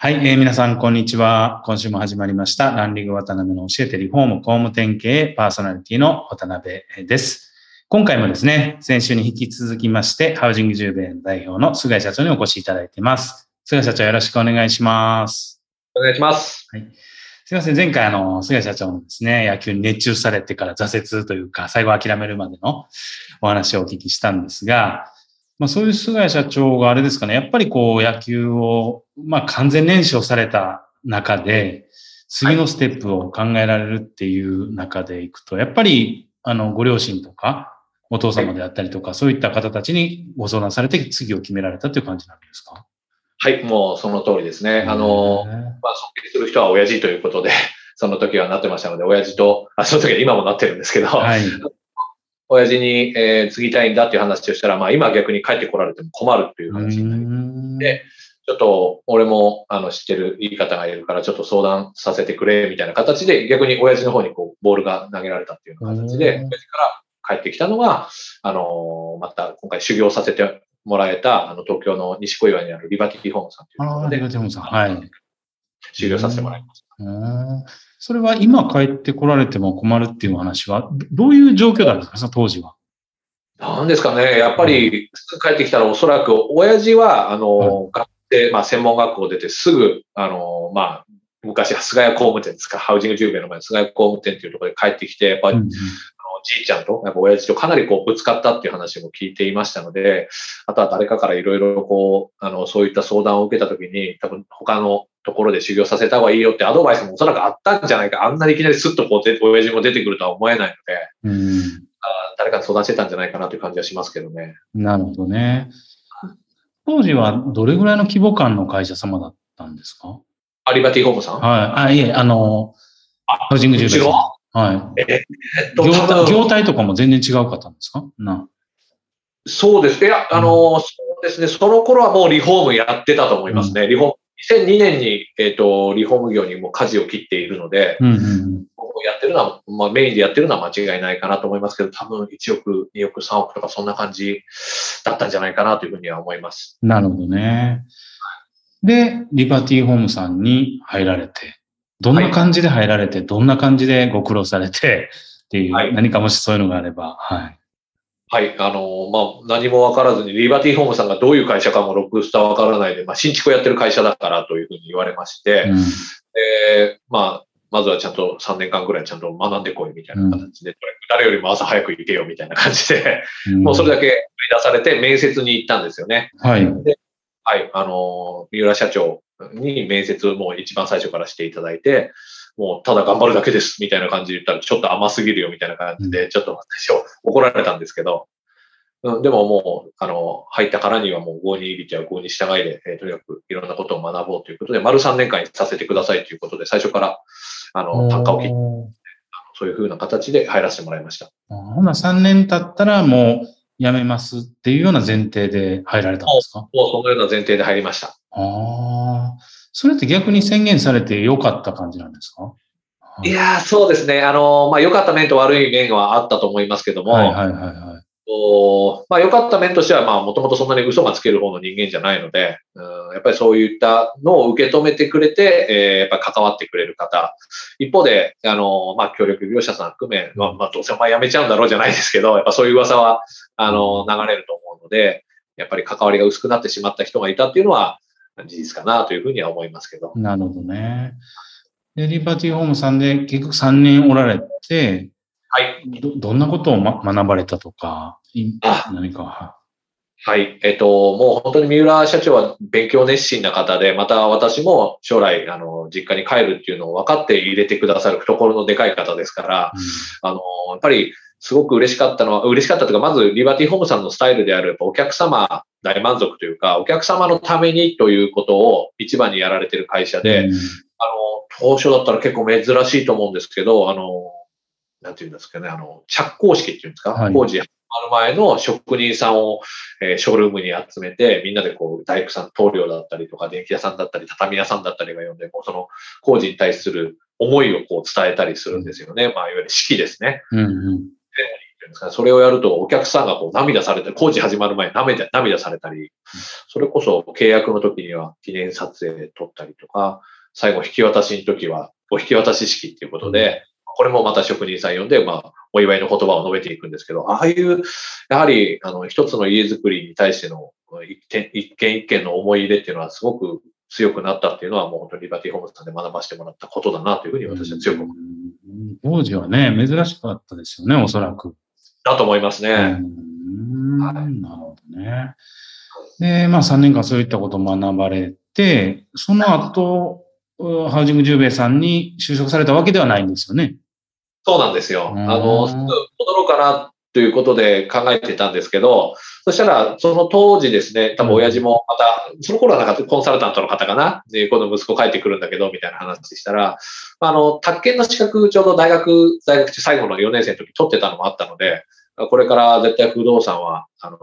はい、えー皆さん、こんにちは。今週も始まりました。ランリング渡辺の教えてリフォーム工務店経営パーソナリティの渡辺です。今回もですね、先週に引き続きまして、ハウジング10弁代表の菅井社長にお越しいただいています。菅井社長、よろしくお願いします。お願いします。すいません、前回あの、菅井社長のですね、野球に熱中されてから挫折というか、最後諦めるまでのお話をお聞きしたんですが、まあそういう菅井社長があれですかね、やっぱりこう野球を、まあ完全燃焼された中で、次のステップを考えられるっていう中でいくと、やっぱりあの、ご両親とか、お父様であったりとか、そういった方たちにご相談されて次を決められたという感じなんですか？はい、もうその通りですね。あの、まあ、尊敬する人は親父ということで、その時はなってましたので、親父と、あ、その時は今もなってるんですけど、はい。親父に、えー継ぎたいんだっていう話をしたら、まあ今逆に帰ってこられても困るっていう話になりうん。でちょっと俺もあの知ってる言い方がいるからちょっと相談させてくれみたいな形で逆に親父の方にこうボールが投げられたっていうような形で、うん親父から帰ってきたのが、あのーまた今回修行させてもらえたあの東京の西小岩にあるリバティホームさんというとこああ、ろでリバティホームさん。はい。修行させてもらいました。うんそれは今帰ってこられても困るっていう話は、どどういう状況だったんですか、当時は？なんですかね、やっぱり帰ってきたらおそらく親父は、あの、学生、まあ専門学校出てすぐ、あの、まあ、昔、菅谷工務店ですか、ハウジング10名の前の菅谷工務店っていうところで帰ってきて、やっぱり、うんじいちゃんと、やっぱ親父とかなりこうぶつかったっていう話も聞いていましたので、あとは誰かからいろいろこう、あの、そういった相談を受けたときに、多分他のところで修行させた方がいいよってアドバイスもおそらくあったんじゃないか。あんなにいきなりスッとこうで、親父も出てくるとは思えないので、うんあ誰かに相談してたんじゃないかなという感じはしますけどね。なるほどね。当時はどれぐらいの規模感の会社様だったんですか？アリバティホームさん？はい。あ、いえ、あの、ハウジングう住宅はえっい。と、業態とかも全然違うかったんですか？な。そうです。いや、あの、そうですね。その頃はもうリフォームやってたと思いますね。リフォーム、2002年に、えっ、と、リフォーム業にもう舵を切っているので、うんうんうん。やってるのは、まあメインでやってるのは間違いないかなと思いますけど、多分1億、2億、3億とかそんな感じだったんじゃないかなというふうには思います。なるほどね。で、リバティホームさんに入られて、どんな感じで入られて、どんな感じでご苦労されてっていう、はい何かもしそういうのがあれば、はい。はい。あの、まあ、何もわからずに、リバティホームさんがどういう会社かもロックスターわからないで、まあ、新築をやってる会社だからというふうに言われまして、うんで、まあ、まずはちゃんと3年間ぐらいちゃんと学んでこいみたいな形で、誰よりも朝早く行けよみたいな感じで、もうそれだけ繰り出されて面接に行ったんですよね。はい。はい。あの、三浦社長に面接をもう一番最初からしていただいて、もうただ頑張るだけですみたいな感じで言ったらちょっと甘すぎるよみたいな感じで、ちょっと最初怒られたんですけど、うん、でももう、あの、入ったからにはもう合に入りては合に従いで、えーとにかくいろんなことを学ぼうということで、丸3年間にさせてくださいということで、最初から、あの、単価を切って、そういう風な形で入らせてもらいました。あほな3年経ったらもう辞めますっていうような前提で入られたんですか？もうそのような前提で入りました。ああ。それって逆に宣言されてよかった感じなんですか？いやー、そうですね。あの、まあ、良かった面と悪い面はあったと思いますけども、はいはいはいはい。おまあ、良かった面としては、まあ、もともとそんなに嘘がつける方の人間じゃないので、うん、やっぱりそういったのを受け止めてくれて、えーやっぱり関わってくれる方。一方で、あの、まあ、協力業者さん含め、まあ、まあ、どうせお前辞めちゃうんだろうじゃないですけど、やっぱそういう噂は、あの、流れると思うので、やっぱり関わりが薄くなってしまった人がいたっていうのは、事実かなというふうには思いますけど。なるほどね。で、リバティホームさんで結局3年おられて、はい。どどんなことを、ま、学ばれたとか、何か。は？い。えっと、もう本当に三浦社長は勉強熱心な方で、また私も将来、あの、実家に帰るっていうのを分かって入れてくださる懐のでかい方ですから、あの、やっぱりすごく嬉しかったのは、嬉しかったというか、まずリバティホームさんのスタイルである、やっぱお客様大満足というか、お客様のためにということを一番にやられてる会社で、うんあの、当初だったら結構珍しいと思うんですけど、あの、なんていうんですかね、あの、着工式っていうんですか、はい工事始まる前の職人さんを、えーショールームに集めて、みんなでこう、大工さん、棟梁だったりとか、電気屋さんだったり、畳屋さんだったりが呼んで、こうその工事に対する思いをこう伝えたりするんですよね。まあ、いわゆる式ですね。うんうんそれをやるとお客さんがこう涙されて、工事始まる前に涙涙されたり、それこそ契約の時には記念撮影撮ったりとか、最後引き渡しの時はお引き渡し式っていうことで、これもまた職人さん呼んで、まあ、お祝いの言葉を述べていくんですけど、ああいう、やはり、あの、一つの家づくりに対しての一件一件一件の思い入れっていうのはすごく強くなったっていうのは、もう本当にリバティホームズさんで学ばせてもらったことだなというふうに私は強く思う。うん当時はね、珍しかったですよね、おそらく。だと思いますね。うんはいなるほどね。で、まあ3年間そういったことを学ばれて、その後、うハウジングジューベイさんに就職されたわけではないんですよね。そうなんですよ。うんあの、戻ろうかなということで考えてたんですけど、そしたら、その当時ですね、多分親父もまた、その頃はなんかコンサルタントの方かな、で、今度息子帰ってくるんだけど、みたいな話したら、あの、宅建の資格、ちょうど大学、在学中最後の4年生の時取ってたのもあったので、これから絶対不動産は、あの、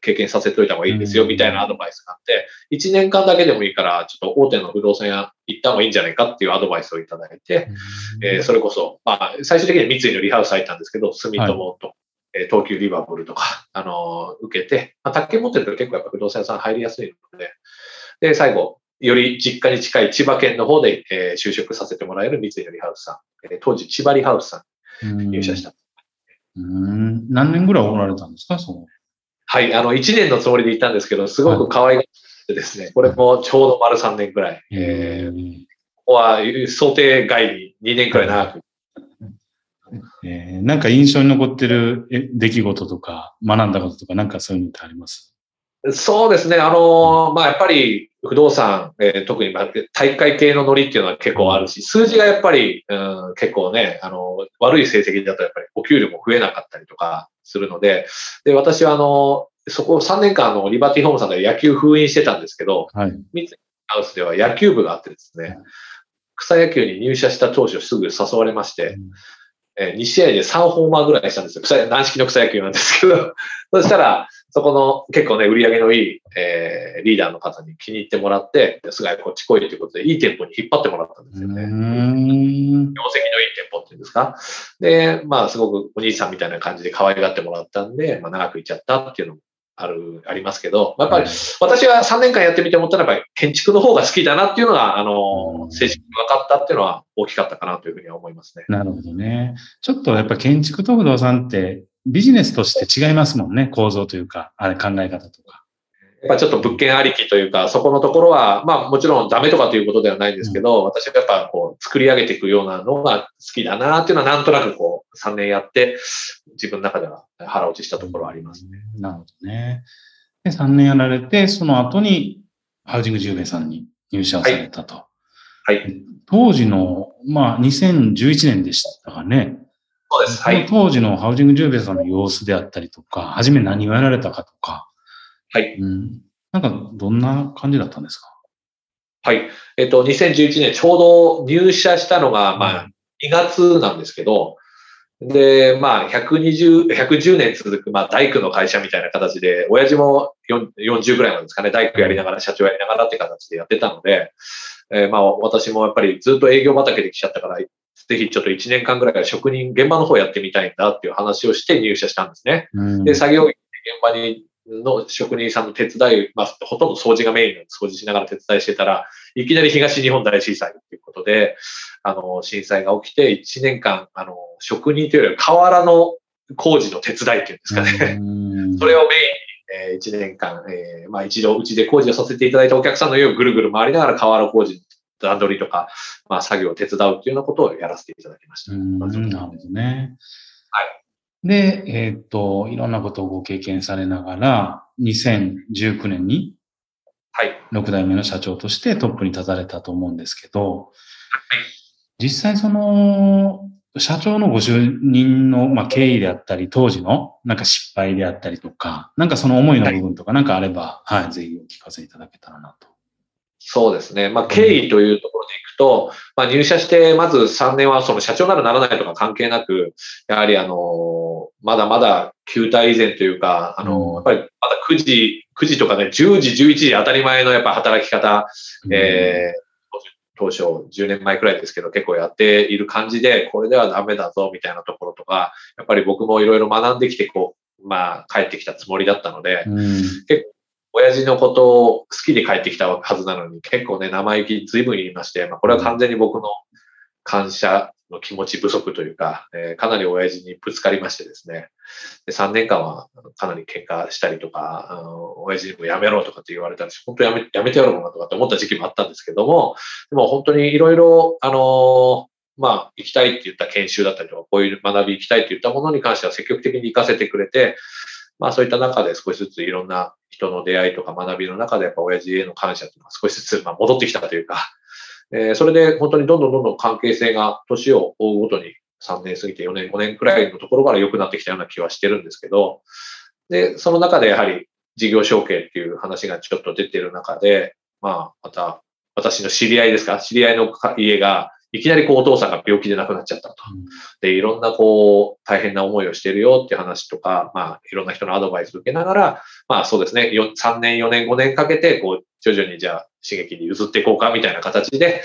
経験させておいた方がいいですよ、うん。みたいなアドバイスがあって、1年間だけでもいいから、ちょっと大手の不動産屋行った方がいいんじゃないかっていうアドバイスをいただいて、えーそれこそ、まあ、最終的には三井のリハウス入ったんですけど、住友と、えー東急リバブルとか、あのー受けて、まあ、宅建持ってると結構やっぱ不動産屋さん入りやすいので、で、最後、より実家に近い千葉県の方で、えー就職させてもらえる三井のリハウスさん、えー当時千葉リハウスさんに入社した。うん。何年ぐらいおられたんですかそう。はい、あの、1年のつもりで行ったんですけど、すごく可愛がってですね、これもちょうど丸3年くらい、えー。ここは想定外に2年くらい長くえーなんか印象に残ってるえ出来事とか、学んだこととか、なんかそういうのってあります？そうですね。あのーまあ、やっぱり不動産、えー特にまあ大会系のノリっていうのは結構あるし、数字がやっぱり、うん、結構ね、あの悪い成績だとやっぱりお給料も増えなかったりとかするので、で、私はあのそこ3年間あのリバティホームさんで野球封印してたんですけど、はい。三井ハウスでは野球部があってですね、草野球に入社した当初すぐ誘われまして、えー2試合で3ホーマーぐらいしたんですよ。草軟式の草野球なんですけど。そしたら、そこの結構ね、売り上げのいい、えーリーダーの方に気に入ってもらって、すがこっち来いということで、いい店舗に引っ張ってもらったんですよね。業績のいい店舗っていうんですか？で、まあ、すごくお兄さんみたいな感じで可愛がってもらったんで、まあ、長くいっちゃったっていうのもある、ありますけど、やっぱり私は3年間やってみて思ったのは、やっぱり建築の方が好きだなっていうのが、あうの、ん正式に分かったっていうのは大きかったかなというふうには思いますね。なるほどね。ちょっとやっぱ建築と不動産ってビジネスとして違いますもんね。構造というか、あれ考え方とか。やっぱちょっと物件ありきというか、そこのところは、まあもちろんダメとかということではないんですけど、私はやっぱこう作り上げていくようなのが好きだなっていうのはなんとなくこう3年やって自分の中では腹落ちしたところはありますね。なるほどね。で、3年やられて、その後にハウジング10名さんに入社をされたと。はい。当時の、まあ、2011年でしたかね。そうです。はい。当時のハウジング10名さんの様子であったりとか、初め何をやられたかとか、はい。うん。なんか、どんな感じだったんですか？はい。えっと、2011年ちょうど入社したのが、まあ2月なんですけど、で、まあ、120、110年続く、まあ、大工の会社みたいな形で、親父も4 40ぐらいなんですかね、大工やりながら、社長やりながらって形でやってたので、えーまあ、私もやっぱりずっと営業畑で来ちゃったから、ぜひちょっと1年間ぐらいは職人、現場の方やってみたいんだっていう話をして入社したんですね。うんで、作業員現場にの職人さんの手伝い、まあ、ほとんど掃除がメインの掃除しながら手伝いしてたら、いきなり東日本大震災ということで、あの、震災が起きて1年間、あの、職人というよりは河原の工事の手伝いっていうんですかね。うんそれをメインに、え1年間、えーまあ一度うちで工事をさせていただいたお客さんの家をぐるぐる回りながら河原工事の段取りとか、まあ作業を手伝うっていうようなことをやらせていただきました。うんなるほどね。はい。で、えーっと、いろんなことをご経験されながら、2019年にはい。6代目の社長としてトップに立たれたと思うんですけど、実際その、社長のご就任の、まあ、経緯であったり、当時のなんか失敗であったりとか、なんかその思いの部分とかなんかあれば、はい、ぜひお聞かせいただけたらなと。そうですね。まあ経緯というところでいくと、まあ入社してまず3年はその社長ならならないとか関係なく、やはりあの、まだまだ旧体以前というか、あうん。の、やっぱりまだ9時、9時とかね、10時、11時当たり前のやっぱ働き方、えー当初10年前くらいですけど結構やっている感じで、これではダメだぞみたいなところとか、やっぱり僕もいろいろ学んできて、こう、まあ帰ってきたつもりだったので、うん、親父のことを好きで帰ってきたはずなのに、結構ね、生意気随分言いまして、まあこれは完全に僕の感謝の気持ち不足というか、えーかなり親父にぶつかりましてですね、で3年間はかなり喧嘩したりとか、あの親父にもやめろとかって言われたし、本当やめやめてやろうかなとかって思った時期もあったんですけども、でも本当にいろいろ、あのまあ、行きたいって言った研修だったりとか、こういう学び行きたいって言ったものに関しては積極的に行かせてくれて、まあそういった中で少しずついろんな人の出会いとか学びの中でやっぱ親父への感謝っていうのが少しずつま戻ってきたというか、えーそれで本当にどんどんどんどん関係性が年を追うごとに3年過ぎて4年、5年くらいのところから良くなってきたような気はしてるんですけど、で、その中でやはり事業承継っていう話がちょっと出てる中で、まあまた私の知り合いですか、知り合いの家がいきなりこうお父さんが病気で亡くなっちゃったと。で、いろんなこう、大変な思いをしているよっていう話とか、まあ、いろんな人のアドバイスを受けながら、まあそうですね、よ3年、4年、5年かけて、こう、徐々にじゃあ、刺激に譲っていこうかみたいな形で、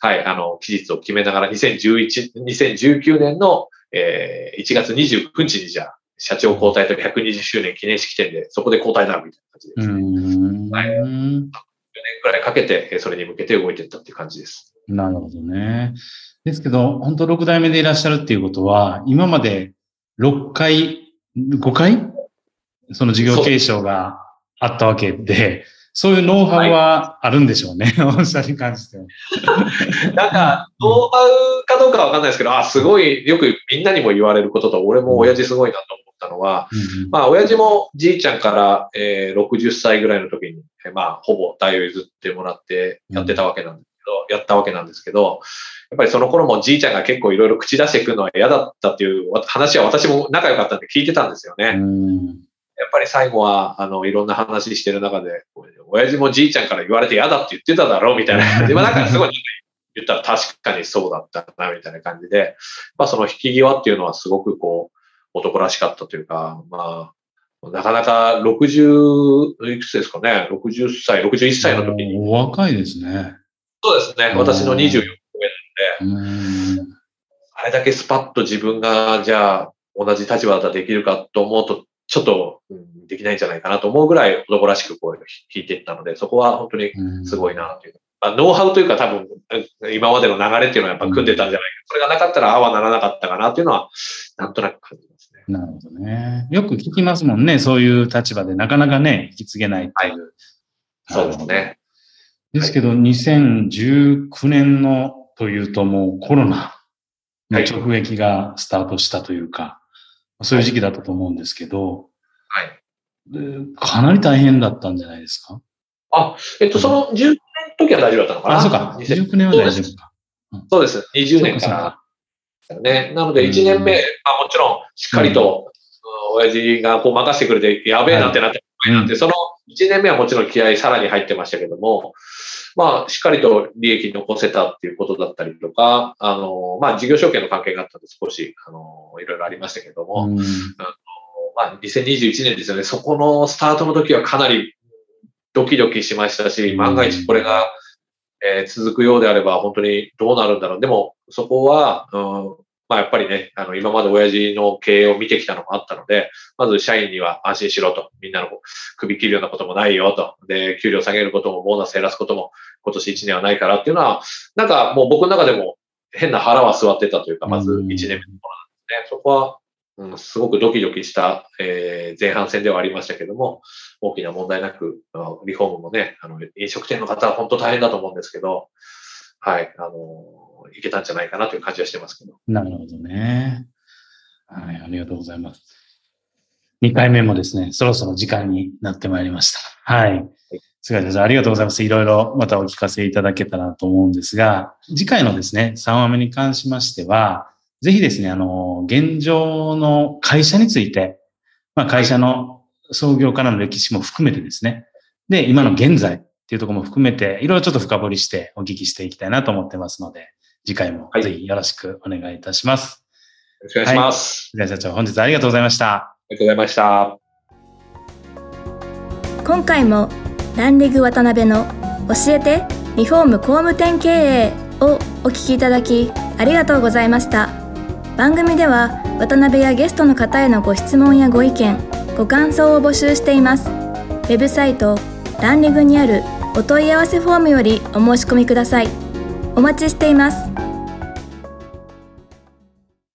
はい、あの、期日を決めながら、2011、2019年の、えー1月29日にじゃあ、社長交代と120周年記念式典で、そこで交代だ、みたいな感じでうすね。4ん。はい年くらいかけて、えーそれに向けて動いていったっていう感じです。なるほどね。ですけど、本当6代目でいらっしゃるっていうことは、今まで6回、5回？その事業継承があったわけで、そういうノウハウはあるんでしょうね。御社に関しては。なんか、ノウハウかどうかわかんないですけど、あ、すごい、よくみんなにも言われることと、俺も親父すごいなと思ったのは、うんまあ、親父もじいちゃんから、えー60歳ぐらいの時に、えーまあ、ほぼ代を譲ってもらってやってたわけなんですけど、やったわけなんですけど、やっぱりその頃もじいちゃんが結構いろいろ口出してくるのは嫌だったっていう話は私も仲良かったんで聞いてたんですよね。うんやっぱり最後は、あの、いろんな話してる中で、親父もじいちゃんから言われて嫌だって言ってただろうみたいな感じで、まあなんかすごい言ったら確かにそうだったな、みたいな感じで、まあその引き際っていうのはすごくこう、男らしかったというか、まあ、なかなか60、いくつですかね、60歳、61歳の時に、お若いですね。そうですね、私の24個上うん。あれだけスパッと自分が、じゃあ、同じ立場だったらできるかと思うと、ちょっと、うんできないんじゃないかなと思うぐらい男らしくこう弾いていったので、そこは本当にすごいなという。まあ、ノウハウというか多分、今までの流れっていうのはやっぱ組んでたんじゃないか。それがなかったらああはならなかったかなっていうのは、なんとなく感じますね。なるほどね。よく聞きますもんね。そういう立場でなかなかね、引き継げないっていう。そうですね。ですけど、2019年のというともうコロナの直撃がスタートしたというか、そういう時期だったと思うんですけど、はい。でかなり大変だったんじゃないですか？あ、えっと、その10年の時は大丈夫だったのかな？あ、そうか。2000 19年は大丈夫か。そうです。20年かから。ね。なので、1年目、まあもちろん、しっかりと、うん親父がこう任せてくれて、やべえなってなって、なんて、その1年目はもちろん気合さらに入ってましたけども、まあ、しっかりと利益残せたっていうことだったりとか、あの、まあ、事業承継の関係があったんで少し、あの、いろいろありましたけども、うんまあ、2021年ですよね。そこのスタートの時はかなりドキドキしましたし、万が一これが、えー続くようであれば本当にどうなるんだろう。でも、そこは、うん、まあやっぱりね、あの、今まで親父の経営を見てきたのもあったので、まず社員には安心しろと。みんなの首切るようなこともないよと。で、給料下げることも、ボーナス減らすことも今年1年はないからっていうのは、なんかもう僕の中でも変な腹は座ってたというか、まず1年目の頃なんですね。そこは、うん、すごくドキドキした、えー前半戦ではありましたけども、大きな問題なく、リフォームもね、あの、飲食店の方は本当大変だと思うんですけど、はい、あの、いけたんじゃないかなという感じはしてますけど。なるほどね。はい、ありがとうございます。2回目もですね、そろそろ時間になってまいりました。はい。菅谷先生、ありがとうございます。いろいろまたお聞かせいただけたらと思うんですが、次回のですね、3話目に関しましては、ぜひですね、あの、現状の会社について、まあ会社の創業からの歴史も含めてですね、で、今の現在っていうところも含めて、いろいろちょっと深掘りしてお聞きしていきたいなと思ってますので、次回もはいぜひよろしくお願いいたします。よろしくお願いします。菅谷社長、本日はありがとうございました。ありがとうございました。今回もランリグ渡辺の教えてリフォーム工務店経営をお聞きいただきありがとうございました番組では渡辺やゲストの方へのご質問やご意見ご感想を募集していますウェブサイトランリグにあるお問い合わせフォームよりお申し込みくださいお待ちしています。